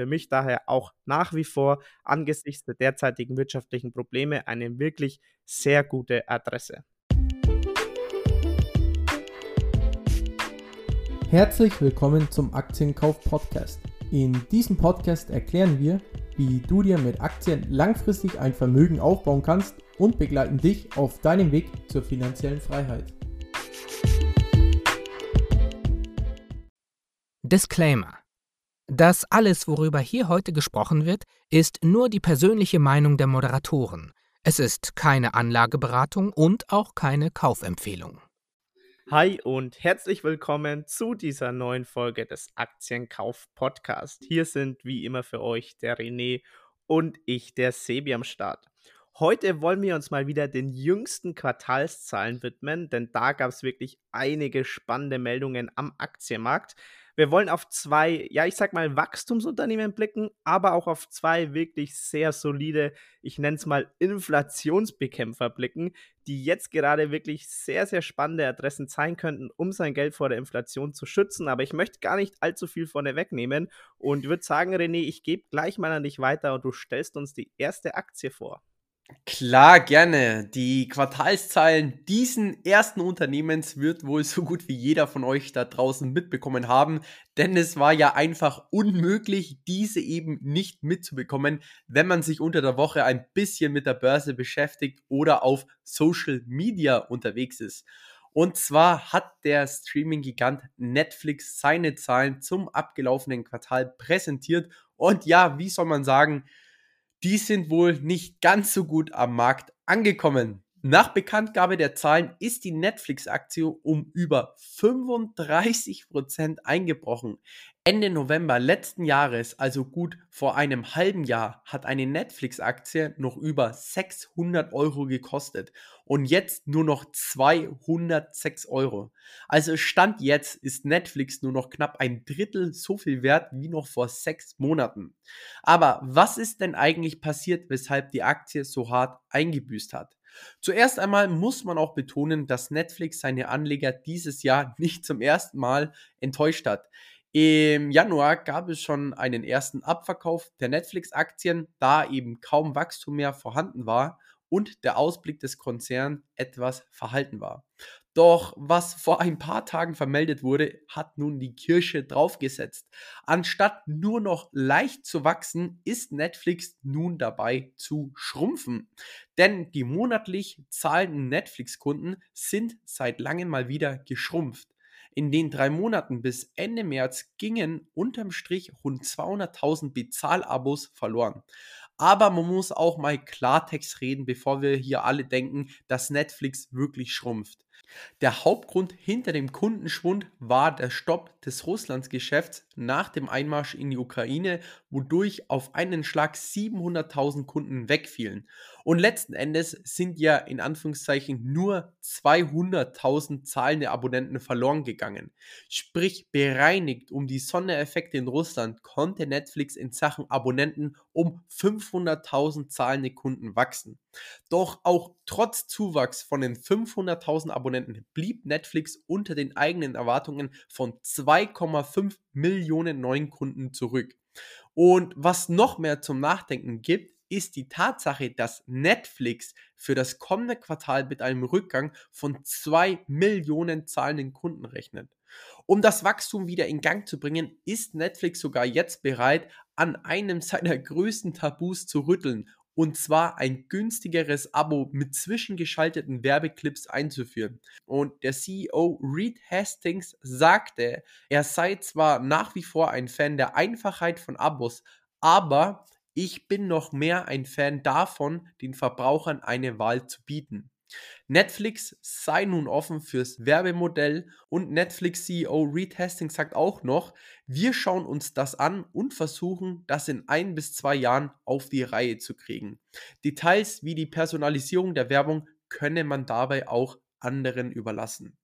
für mich daher auch nach wie vor angesichts der derzeitigen wirtschaftlichen Probleme eine wirklich sehr gute Adresse. Herzlich willkommen zum Aktienkauf Podcast. In diesem Podcast erklären wir, wie du dir mit Aktien langfristig ein Vermögen aufbauen kannst und begleiten dich auf deinem Weg zur finanziellen Freiheit. Disclaimer. Das alles, worüber hier heute gesprochen wird, ist nur die persönliche Meinung der Moderatoren. Es ist keine Anlageberatung und auch keine Kaufempfehlung. Hi und herzlich willkommen zu dieser neuen Folge des Aktienkauf Podcast. Hier sind wie immer für euch der René und ich, der Sebi am Start. Heute wollen wir uns mal wieder den jüngsten Quartalszahlen widmen, denn da gab es wirklich einige spannende Meldungen am Aktienmarkt. Wir wollen auf zwei, ja, ich sag mal, Wachstumsunternehmen blicken, aber auch auf zwei wirklich sehr solide, ich nenne es mal Inflationsbekämpfer blicken, die jetzt gerade wirklich sehr, sehr spannende Adressen sein könnten, um sein Geld vor der Inflation zu schützen. Aber ich möchte gar nicht allzu viel vorne wegnehmen und würde sagen, René, ich gebe gleich mal an dich weiter und du stellst uns die erste Aktie vor. Klar, gerne. Die Quartalszahlen diesen ersten Unternehmens wird wohl so gut wie jeder von euch da draußen mitbekommen haben, denn es war ja einfach unmöglich, diese eben nicht mitzubekommen, wenn man sich unter der Woche ein bisschen mit der Börse beschäftigt oder auf Social Media unterwegs ist. Und zwar hat der Streaming-Gigant Netflix seine Zahlen zum abgelaufenen Quartal präsentiert. Und ja, wie soll man sagen, die sind wohl nicht ganz so gut am Markt angekommen. Nach Bekanntgabe der Zahlen ist die Netflix-Aktie um über 35% eingebrochen. Ende November letzten Jahres, also gut vor einem halben Jahr, hat eine Netflix-Aktie noch über 600 Euro gekostet und jetzt nur noch 206 Euro. Also Stand jetzt ist Netflix nur noch knapp ein Drittel so viel wert wie noch vor sechs Monaten. Aber was ist denn eigentlich passiert, weshalb die Aktie so hart eingebüßt hat? Zuerst einmal muss man auch betonen, dass Netflix seine Anleger dieses Jahr nicht zum ersten Mal enttäuscht hat. Im Januar gab es schon einen ersten Abverkauf der Netflix-Aktien, da eben kaum Wachstum mehr vorhanden war und der Ausblick des Konzerns etwas verhalten war. Doch was vor ein paar Tagen vermeldet wurde, hat nun die Kirsche draufgesetzt. Anstatt nur noch leicht zu wachsen, ist Netflix nun dabei zu schrumpfen. Denn die monatlich zahlenden Netflix-Kunden sind seit langem mal wieder geschrumpft. In den drei Monaten bis Ende März gingen unterm Strich rund 200.000 Bezahlabos verloren. Aber man muss auch mal Klartext reden, bevor wir hier alle denken, dass Netflix wirklich schrumpft. Der Hauptgrund hinter dem Kundenschwund war der Stopp des Russlandsgeschäfts nach dem Einmarsch in die Ukraine, wodurch auf einen Schlag 700.000 Kunden wegfielen. Und letzten Endes sind ja in Anführungszeichen nur 200.000 zahlende Abonnenten verloren gegangen. Sprich, bereinigt um die Sondereffekte in Russland konnte Netflix in Sachen Abonnenten um 500.000 zahlende Kunden wachsen. Doch auch trotz Zuwachs von den 500.000 Abonnenten blieb Netflix unter den eigenen Erwartungen von 2,5 Millionen neuen Kunden zurück. Und was noch mehr zum Nachdenken gibt, ist die Tatsache, dass Netflix für das kommende Quartal mit einem Rückgang von 2 Millionen zahlenden Kunden rechnet. Um das Wachstum wieder in Gang zu bringen, ist Netflix sogar jetzt bereit, an einem seiner größten Tabus zu rütteln und zwar ein günstigeres Abo mit zwischengeschalteten Werbeclips einzuführen. Und der CEO Reed Hastings sagte, er sei zwar nach wie vor ein Fan der Einfachheit von Abos, aber ich bin noch mehr ein Fan davon, den Verbrauchern eine Wahl zu bieten. Netflix sei nun offen fürs Werbemodell und Netflix-CEO Reed Hastings sagt auch noch, wir schauen uns das an und versuchen, das in ein bis zwei Jahren auf die Reihe zu kriegen. Details wie die Personalisierung der Werbung könne man dabei auch anderen überlassen.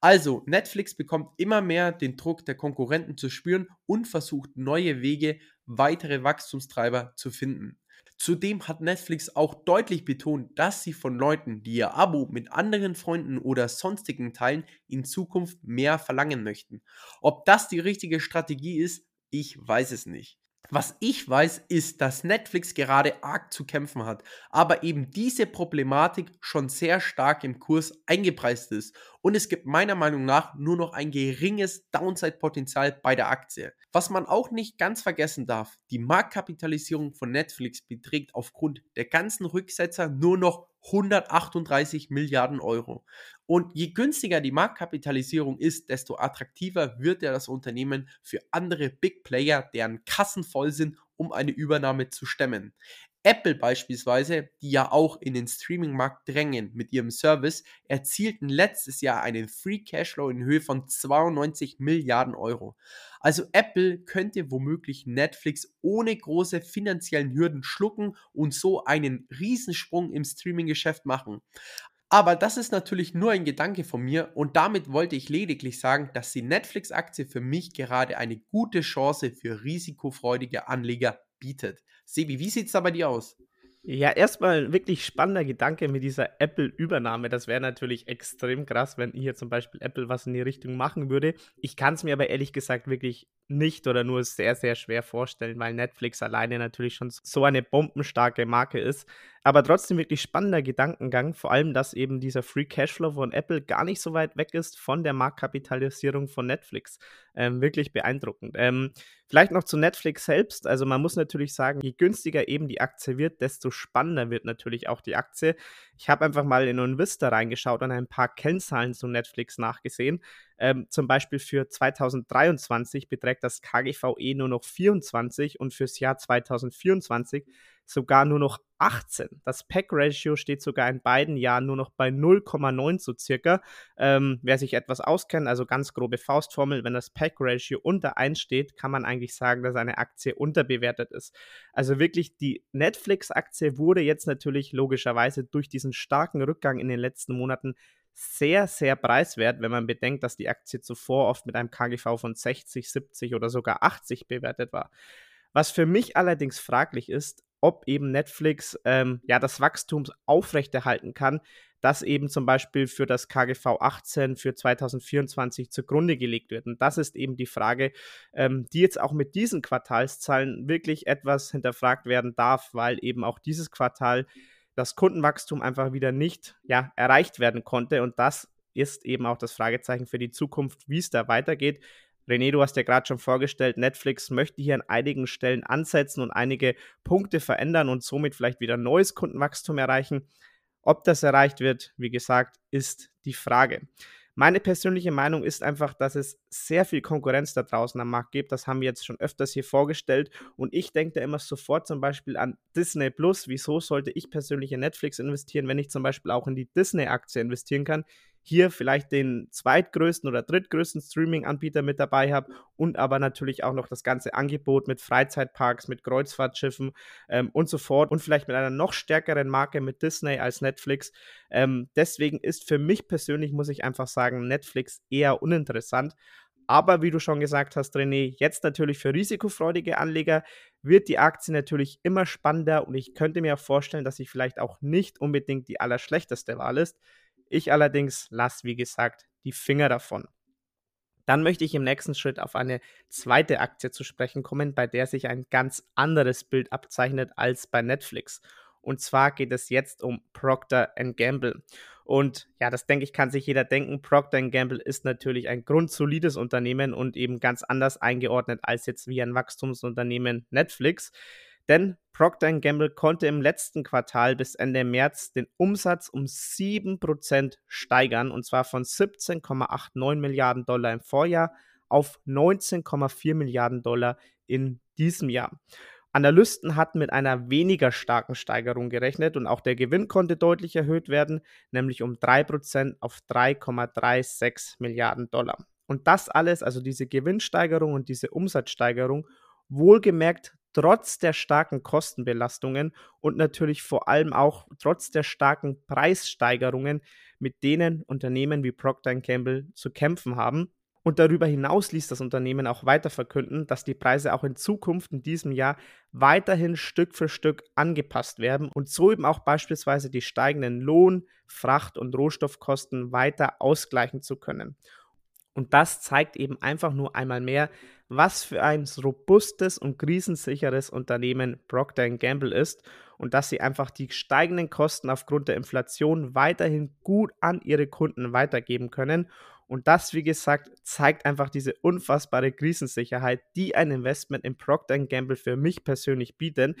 Also, Netflix bekommt immer mehr den Druck der Konkurrenten zu spüren und versucht neue Wege, weitere Wachstumstreiber zu finden. Zudem hat Netflix auch deutlich betont, dass sie von Leuten, die ihr Abo mit anderen Freunden oder sonstigen teilen, in Zukunft mehr verlangen möchten. Ob das die richtige Strategie ist, ich weiß es nicht. Was ich weiß, ist, dass Netflix gerade arg zu kämpfen hat, aber eben diese Problematik schon sehr stark im Kurs eingepreist ist und es gibt meiner Meinung nach nur noch ein geringes Downside-Potenzial bei der Aktie. Was man auch nicht ganz vergessen darf, die Marktkapitalisierung von Netflix beträgt aufgrund der ganzen Rücksetzer nur noch 138 Milliarden Euro. Und je günstiger die Marktkapitalisierung ist, desto attraktiver wird ja das Unternehmen für andere Big Player, deren Kassen voll sind, um eine Übernahme zu stemmen. Apple beispielsweise, die ja auch in den Streaming-Markt drängen mit ihrem Service, erzielten letztes Jahr einen Free Cashflow in Höhe von 92 Milliarden Euro. Also Apple könnte womöglich Netflix ohne große finanziellen Hürden schlucken und so einen Riesensprung im Streaming-Geschäft machen. Aber das ist natürlich nur ein Gedanke von mir und damit wollte ich lediglich sagen, dass die Netflix-Aktie für mich gerade eine gute Chance für risikofreudige Anleger bietet. Sebi, wie sieht es da bei dir aus? Ja, erstmal wirklich spannender Gedanke mit dieser Apple-Übernahme. Das wäre natürlich extrem krass, wenn hier zum Beispiel Apple was in die Richtung machen würde. Ich kann es mir aber ehrlich gesagt wirklich nicht oder nur sehr, sehr schwer vorstellen, weil Netflix alleine natürlich schon so eine bombenstarke Marke ist. Aber trotzdem wirklich spannender Gedankengang, vor allem, dass eben dieser Free Cashflow von Apple gar nicht so weit weg ist von der Marktkapitalisierung von Netflix. Ähm, wirklich beeindruckend. Ähm, vielleicht noch zu Netflix selbst. Also man muss natürlich sagen, je günstiger eben die Aktie wird, desto spannender wird natürlich auch die Aktie. Ich habe einfach mal in Invista reingeschaut und ein paar Kennzahlen zu Netflix nachgesehen. Ähm, zum Beispiel für 2023 beträgt das KGVE nur noch 24 und fürs Jahr 2024 sogar nur noch 18. Das Pack-Ratio steht sogar in beiden Jahren nur noch bei 0,9 so circa. Ähm, wer sich etwas auskennt, also ganz grobe Faustformel, wenn das Pack-Ratio unter 1 steht, kann man eigentlich sagen, dass eine Aktie unterbewertet ist. Also wirklich, die Netflix-Aktie wurde jetzt natürlich logischerweise durch diesen starken Rückgang in den letzten Monaten sehr, sehr preiswert, wenn man bedenkt, dass die Aktie zuvor oft mit einem KGV von 60, 70 oder sogar 80 bewertet war. Was für mich allerdings fraglich ist, ob eben Netflix ähm, ja das Wachstum aufrechterhalten kann, das eben zum Beispiel für das KGV 18 für 2024 zugrunde gelegt wird. Und das ist eben die Frage, ähm, die jetzt auch mit diesen Quartalszahlen wirklich etwas hinterfragt werden darf, weil eben auch dieses Quartal das Kundenwachstum einfach wieder nicht ja, erreicht werden konnte. Und das ist eben auch das Fragezeichen für die Zukunft, wie es da weitergeht. René, du hast ja gerade schon vorgestellt, Netflix möchte hier an einigen Stellen ansetzen und einige Punkte verändern und somit vielleicht wieder neues Kundenwachstum erreichen. Ob das erreicht wird, wie gesagt, ist die Frage. Meine persönliche Meinung ist einfach, dass es sehr viel Konkurrenz da draußen am Markt gibt. Das haben wir jetzt schon öfters hier vorgestellt. Und ich denke da immer sofort zum Beispiel an Disney Plus. Wieso sollte ich persönlich in Netflix investieren, wenn ich zum Beispiel auch in die Disney-Aktie investieren kann? Hier vielleicht den zweitgrößten oder drittgrößten Streaming-Anbieter mit dabei habe und aber natürlich auch noch das ganze Angebot mit Freizeitparks, mit Kreuzfahrtschiffen ähm, und so fort und vielleicht mit einer noch stärkeren Marke mit Disney als Netflix. Ähm, deswegen ist für mich persönlich, muss ich einfach sagen, Netflix eher uninteressant. Aber wie du schon gesagt hast, René, jetzt natürlich für risikofreudige Anleger wird die Aktie natürlich immer spannender und ich könnte mir auch vorstellen, dass sie vielleicht auch nicht unbedingt die allerschlechteste Wahl ist. Ich allerdings lasse, wie gesagt, die Finger davon. Dann möchte ich im nächsten Schritt auf eine zweite Aktie zu sprechen kommen, bei der sich ein ganz anderes Bild abzeichnet als bei Netflix. Und zwar geht es jetzt um Procter Gamble. Und ja, das denke ich, kann sich jeder denken. Procter Gamble ist natürlich ein grundsolides Unternehmen und eben ganz anders eingeordnet als jetzt wie ein Wachstumsunternehmen Netflix. Denn Procter Gamble konnte im letzten Quartal bis Ende März den Umsatz um 7% steigern, und zwar von 17,89 Milliarden Dollar im Vorjahr auf 19,4 Milliarden Dollar in diesem Jahr. Analysten hatten mit einer weniger starken Steigerung gerechnet und auch der Gewinn konnte deutlich erhöht werden, nämlich um 3% auf 3,36 Milliarden Dollar. Und das alles, also diese Gewinnsteigerung und diese Umsatzsteigerung, wohlgemerkt trotz der starken Kostenbelastungen und natürlich vor allem auch trotz der starken Preissteigerungen, mit denen Unternehmen wie Procter Gamble zu kämpfen haben. Und darüber hinaus ließ das Unternehmen auch weiter verkünden, dass die Preise auch in Zukunft in diesem Jahr weiterhin Stück für Stück angepasst werden und so eben auch beispielsweise die steigenden Lohn-, Fracht- und Rohstoffkosten weiter ausgleichen zu können. Und das zeigt eben einfach nur einmal mehr, was für ein robustes und krisensicheres Unternehmen Procter Gamble ist und dass sie einfach die steigenden Kosten aufgrund der Inflation weiterhin gut an ihre Kunden weitergeben können. Und das, wie gesagt, zeigt einfach diese unfassbare Krisensicherheit, die ein Investment in Procter Gamble für mich persönlich bietet.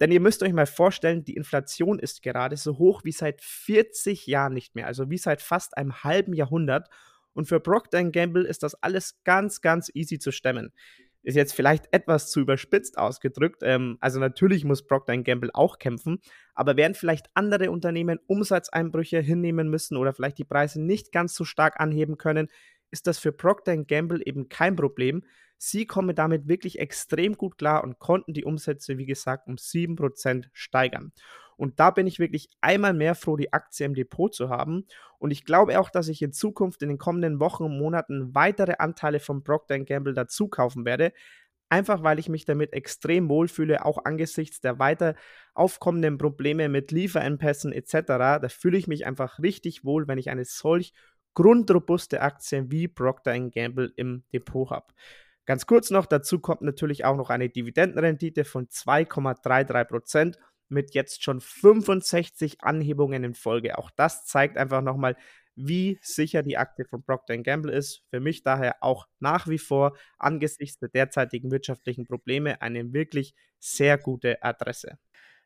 Denn ihr müsst euch mal vorstellen, die Inflation ist gerade so hoch wie seit 40 Jahren nicht mehr, also wie seit fast einem halben Jahrhundert. Und für Procter Gamble ist das alles ganz, ganz easy zu stemmen. Ist jetzt vielleicht etwas zu überspitzt ausgedrückt. Ähm, also natürlich muss Procter Gamble auch kämpfen, aber während vielleicht andere Unternehmen Umsatzeinbrüche hinnehmen müssen oder vielleicht die Preise nicht ganz so stark anheben können, ist das für Procter Gamble eben kein Problem. Sie kommen damit wirklich extrem gut klar und konnten die Umsätze, wie gesagt, um 7% steigern. Und da bin ich wirklich einmal mehr froh, die Aktie im Depot zu haben. Und ich glaube auch, dass ich in Zukunft in den kommenden Wochen und Monaten weitere Anteile von Procter Gamble dazu kaufen werde. Einfach weil ich mich damit extrem wohlfühle, auch angesichts der weiter aufkommenden Probleme mit Lieferengpässen etc. Da fühle ich mich einfach richtig wohl, wenn ich eine solch grundrobuste Aktie wie Procter Gamble im Depot habe. Ganz kurz noch, dazu kommt natürlich auch noch eine Dividendenrendite von 2,33 mit jetzt schon 65 Anhebungen in Folge. Auch das zeigt einfach nochmal, wie sicher die Aktie von Procter Gamble ist. Für mich daher auch nach wie vor angesichts der derzeitigen wirtschaftlichen Probleme eine wirklich sehr gute Adresse.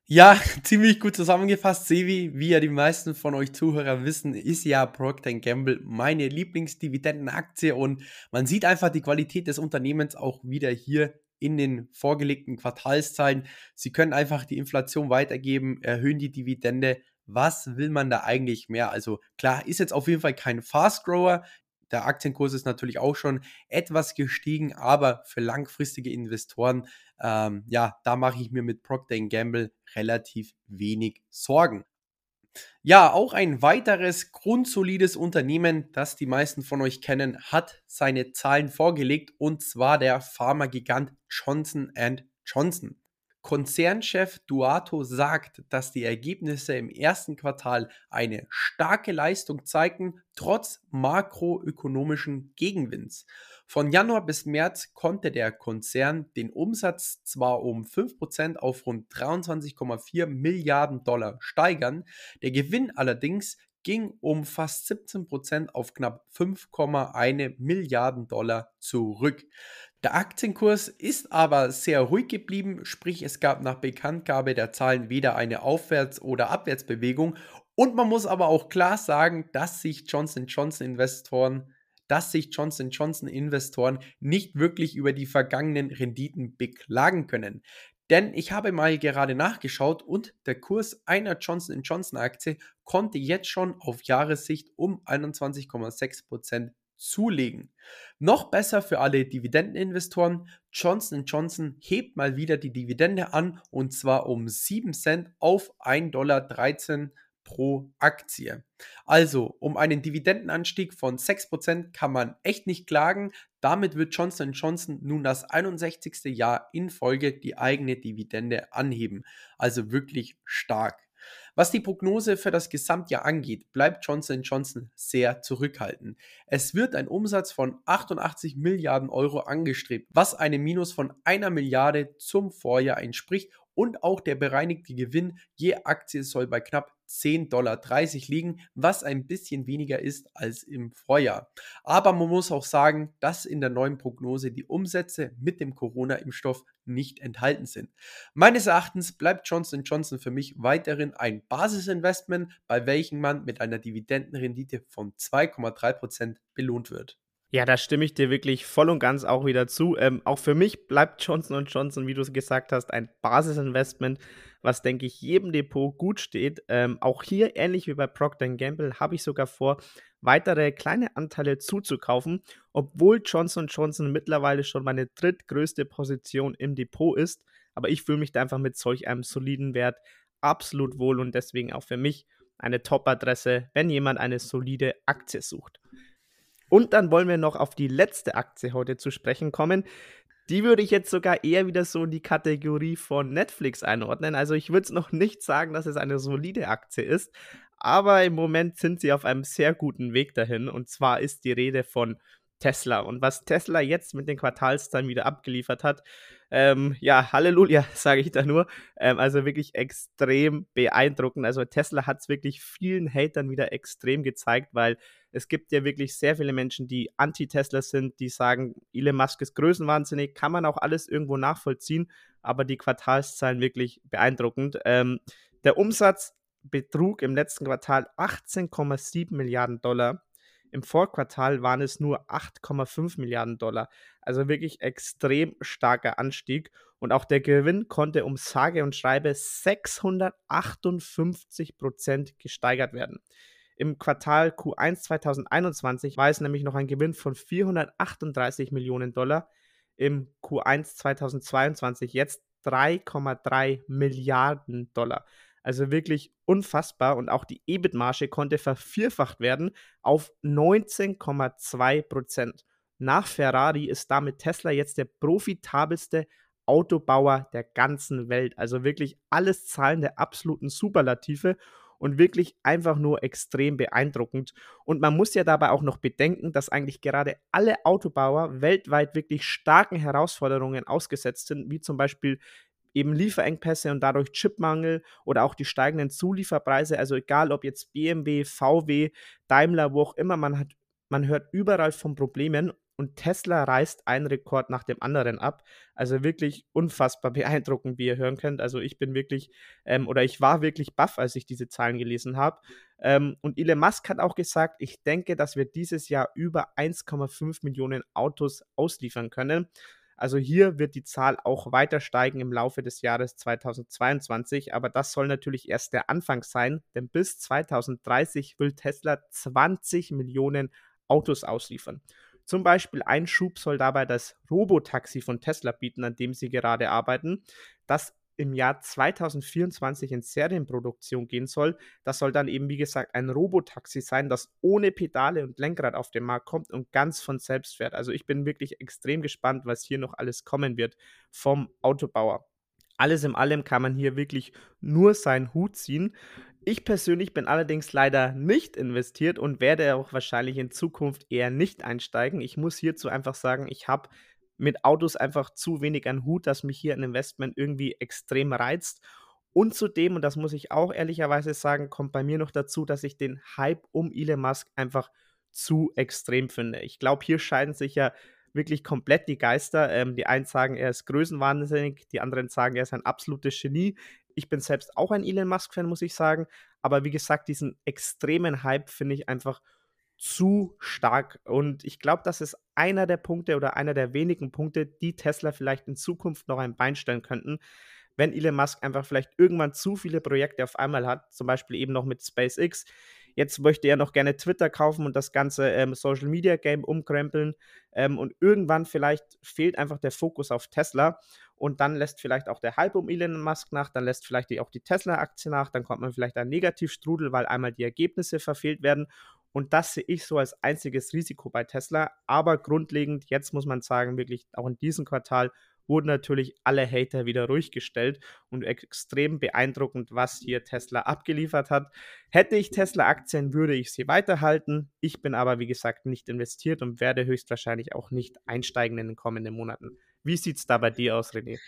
Ja, ziemlich gut zusammengefasst. Sevi, wie ja die meisten von euch Zuhörer wissen, ist ja Procter Gamble meine Lieblingsdividendenaktie und man sieht einfach die Qualität des Unternehmens auch wieder hier in den vorgelegten Quartalszahlen. Sie können einfach die Inflation weitergeben, erhöhen die Dividende. Was will man da eigentlich mehr? Also klar, ist jetzt auf jeden Fall kein Fast Grower. Der Aktienkurs ist natürlich auch schon etwas gestiegen, aber für langfristige Investoren, ähm, ja, da mache ich mir mit Procter Gamble relativ wenig Sorgen. Ja, auch ein weiteres grundsolides Unternehmen, das die meisten von euch kennen, hat seine Zahlen vorgelegt und zwar der Pharmagigant Johnson Johnson. Konzernchef Duato sagt, dass die Ergebnisse im ersten Quartal eine starke Leistung zeigten, trotz makroökonomischen Gegenwinds. Von Januar bis März konnte der Konzern den Umsatz zwar um 5% auf rund 23,4 Milliarden Dollar steigern, der Gewinn allerdings ging um fast 17% auf knapp 5,1 Milliarden Dollar zurück. Der Aktienkurs ist aber sehr ruhig geblieben, sprich es gab nach Bekanntgabe der Zahlen weder eine Aufwärts- oder Abwärtsbewegung und man muss aber auch klar sagen, dass sich Johnson Johnson Investoren dass sich Johnson Johnson Investoren nicht wirklich über die vergangenen Renditen beklagen können. Denn ich habe mal gerade nachgeschaut und der Kurs einer Johnson Johnson Aktie konnte jetzt schon auf Jahressicht um 21,6% zulegen. Noch besser für alle Dividendeninvestoren, Johnson Johnson hebt mal wieder die Dividende an und zwar um 7 Cent auf 1,13 Dollar pro Aktie. Also um einen Dividendenanstieg von 6% kann man echt nicht klagen. Damit wird Johnson Johnson nun das 61. Jahr in Folge die eigene Dividende anheben. Also wirklich stark. Was die Prognose für das Gesamtjahr angeht, bleibt Johnson Johnson sehr zurückhaltend. Es wird ein Umsatz von 88 Milliarden Euro angestrebt, was einem Minus von einer Milliarde zum Vorjahr entspricht und auch der bereinigte Gewinn je Aktie soll bei knapp 10,30 Dollar liegen, was ein bisschen weniger ist als im Vorjahr. Aber man muss auch sagen, dass in der neuen Prognose die Umsätze mit dem Corona-Impfstoff nicht enthalten sind. Meines Erachtens bleibt Johnson Johnson für mich weiterhin ein Basisinvestment, bei welchem man mit einer Dividendenrendite von 2,3% belohnt wird. Ja, da stimme ich dir wirklich voll und ganz auch wieder zu. Ähm, auch für mich bleibt Johnson Johnson, wie du es gesagt hast, ein Basisinvestment, was, denke ich, jedem Depot gut steht. Ähm, auch hier, ähnlich wie bei Procter Gamble, habe ich sogar vor, weitere kleine Anteile zuzukaufen, obwohl Johnson Johnson mittlerweile schon meine drittgrößte Position im Depot ist. Aber ich fühle mich da einfach mit solch einem soliden Wert absolut wohl und deswegen auch für mich eine Top-Adresse, wenn jemand eine solide Aktie sucht. Und dann wollen wir noch auf die letzte Aktie heute zu sprechen kommen. Die würde ich jetzt sogar eher wieder so in die Kategorie von Netflix einordnen. Also ich würde es noch nicht sagen, dass es eine solide Aktie ist, aber im Moment sind sie auf einem sehr guten Weg dahin. Und zwar ist die Rede von Tesla. Und was Tesla jetzt mit den Quartalszahlen wieder abgeliefert hat, ähm, ja, Halleluja, sage ich da nur. Ähm, also wirklich extrem beeindruckend. Also Tesla hat es wirklich vielen Hatern wieder extrem gezeigt, weil es gibt ja wirklich sehr viele Menschen, die anti-Tesla sind, die sagen, Elon Musk ist größenwahnsinnig, kann man auch alles irgendwo nachvollziehen, aber die Quartalszahlen wirklich beeindruckend. Ähm, der Umsatz betrug im letzten Quartal 18,7 Milliarden Dollar. Im Vorquartal waren es nur 8,5 Milliarden Dollar. Also wirklich extrem starker Anstieg. Und auch der Gewinn konnte um sage und schreibe 658 Prozent gesteigert werden. Im Quartal Q1 2021 war es nämlich noch ein Gewinn von 438 Millionen Dollar. Im Q1 2022 jetzt 3,3 Milliarden Dollar. Also wirklich unfassbar. Und auch die EBIT-Marge konnte vervierfacht werden auf 19,2 Prozent. Nach Ferrari ist damit Tesla jetzt der profitabelste Autobauer der ganzen Welt. Also wirklich alles Zahlen der absoluten Superlative und wirklich einfach nur extrem beeindruckend. Und man muss ja dabei auch noch bedenken, dass eigentlich gerade alle Autobauer weltweit wirklich starken Herausforderungen ausgesetzt sind, wie zum Beispiel eben Lieferengpässe und dadurch Chipmangel oder auch die steigenden Zulieferpreise. Also egal ob jetzt BMW, VW, Daimler, wo auch immer, man hat, man hört überall von Problemen und Tesla reißt einen Rekord nach dem anderen ab. Also wirklich unfassbar beeindruckend, wie ihr hören könnt. Also ich bin wirklich, ähm, oder ich war wirklich baff, als ich diese Zahlen gelesen habe. Ähm, und Elon Musk hat auch gesagt, ich denke, dass wir dieses Jahr über 1,5 Millionen Autos ausliefern können. Also hier wird die Zahl auch weiter steigen im Laufe des Jahres 2022, aber das soll natürlich erst der Anfang sein, denn bis 2030 will Tesla 20 Millionen Autos ausliefern. Zum Beispiel ein Schub soll dabei das Robotaxi von Tesla bieten, an dem sie gerade arbeiten. Das im Jahr 2024 in Serienproduktion gehen soll. Das soll dann eben, wie gesagt, ein Robotaxi sein, das ohne Pedale und Lenkrad auf den Markt kommt und ganz von selbst fährt. Also ich bin wirklich extrem gespannt, was hier noch alles kommen wird vom Autobauer. Alles in allem kann man hier wirklich nur seinen Hut ziehen. Ich persönlich bin allerdings leider nicht investiert und werde auch wahrscheinlich in Zukunft eher nicht einsteigen. Ich muss hierzu einfach sagen, ich habe mit Autos einfach zu wenig an Hut, dass mich hier ein Investment irgendwie extrem reizt. Und zudem, und das muss ich auch ehrlicherweise sagen, kommt bei mir noch dazu, dass ich den Hype um Elon Musk einfach zu extrem finde. Ich glaube, hier scheiden sich ja wirklich komplett die Geister. Ähm, die einen sagen, er ist größenwahnsinnig, die anderen sagen, er ist ein absolutes Genie. Ich bin selbst auch ein Elon Musk-Fan, muss ich sagen. Aber wie gesagt, diesen extremen Hype finde ich einfach zu stark. Und ich glaube, das ist einer der Punkte oder einer der wenigen Punkte, die Tesla vielleicht in Zukunft noch ein Bein stellen könnten. Wenn Elon Musk einfach vielleicht irgendwann zu viele Projekte auf einmal hat, zum Beispiel eben noch mit SpaceX. Jetzt möchte er noch gerne Twitter kaufen und das ganze ähm, Social Media Game umkrempeln. Ähm, und irgendwann vielleicht fehlt einfach der Fokus auf Tesla. Und dann lässt vielleicht auch der Hype um Elon Musk nach, dann lässt vielleicht auch die Tesla-Aktie nach, dann kommt man vielleicht ein Negativstrudel, weil einmal die Ergebnisse verfehlt werden. Und das sehe ich so als einziges Risiko bei Tesla. Aber grundlegend, jetzt muss man sagen, wirklich auch in diesem Quartal wurden natürlich alle Hater wieder ruhig gestellt und extrem beeindruckend, was hier Tesla abgeliefert hat. Hätte ich Tesla-Aktien, würde ich sie weiterhalten. Ich bin aber, wie gesagt, nicht investiert und werde höchstwahrscheinlich auch nicht einsteigen in den kommenden Monaten. Wie sieht es da bei dir aus, René?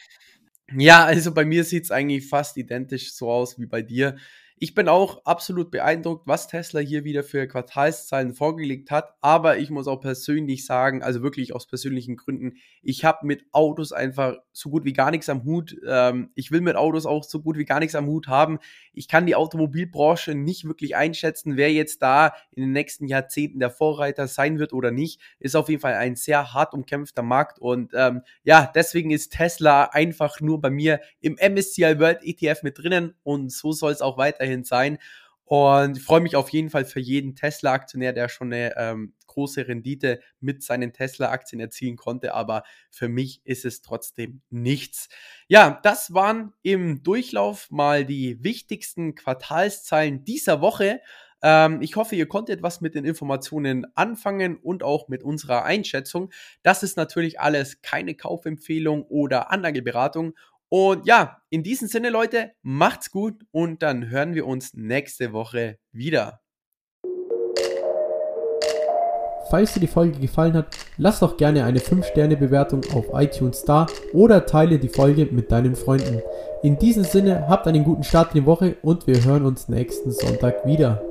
Ja, also bei mir sieht es eigentlich fast identisch so aus wie bei dir. Ich bin auch absolut beeindruckt, was Tesla hier wieder für Quartalszahlen vorgelegt hat. Aber ich muss auch persönlich sagen, also wirklich aus persönlichen Gründen, ich habe mit Autos einfach so gut wie gar nichts am Hut. Ähm, ich will mit Autos auch so gut wie gar nichts am Hut haben. Ich kann die Automobilbranche nicht wirklich einschätzen, wer jetzt da in den nächsten Jahrzehnten der Vorreiter sein wird oder nicht. Ist auf jeden Fall ein sehr hart umkämpfter Markt. Und ähm, ja, deswegen ist Tesla einfach nur bei mir im MSCI World ETF mit drinnen. Und so soll es auch weiterhin weiterhin sein. Und ich freue mich auf jeden Fall für jeden Tesla-Aktionär, der schon eine ähm, große Rendite mit seinen Tesla-Aktien erzielen konnte. Aber für mich ist es trotzdem nichts. Ja, das waren im Durchlauf mal die wichtigsten Quartalszahlen dieser Woche. Ähm, ich hoffe, ihr konntet was mit den Informationen anfangen und auch mit unserer Einschätzung. Das ist natürlich alles keine Kaufempfehlung oder Anlageberatung. Und ja, in diesem Sinne, Leute, macht's gut und dann hören wir uns nächste Woche wieder. falls dir die Folge gefallen hat, lass doch gerne eine 5-Sterne-Bewertung auf iTunes da oder teile die Folge mit deinen Freunden. In diesem Sinne, habt einen guten Start in die Woche und wir hören uns nächsten Sonntag wieder.